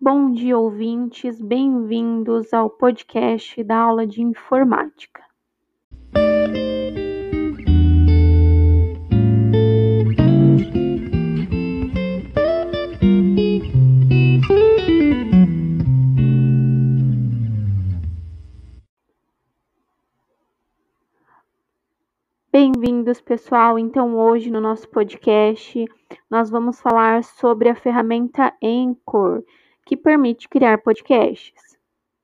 Bom dia, ouvintes, bem-vindos ao podcast da aula de informática. Bem-vindos, pessoal. Então, hoje no nosso podcast, nós vamos falar sobre a ferramenta Anchor, que permite criar podcasts.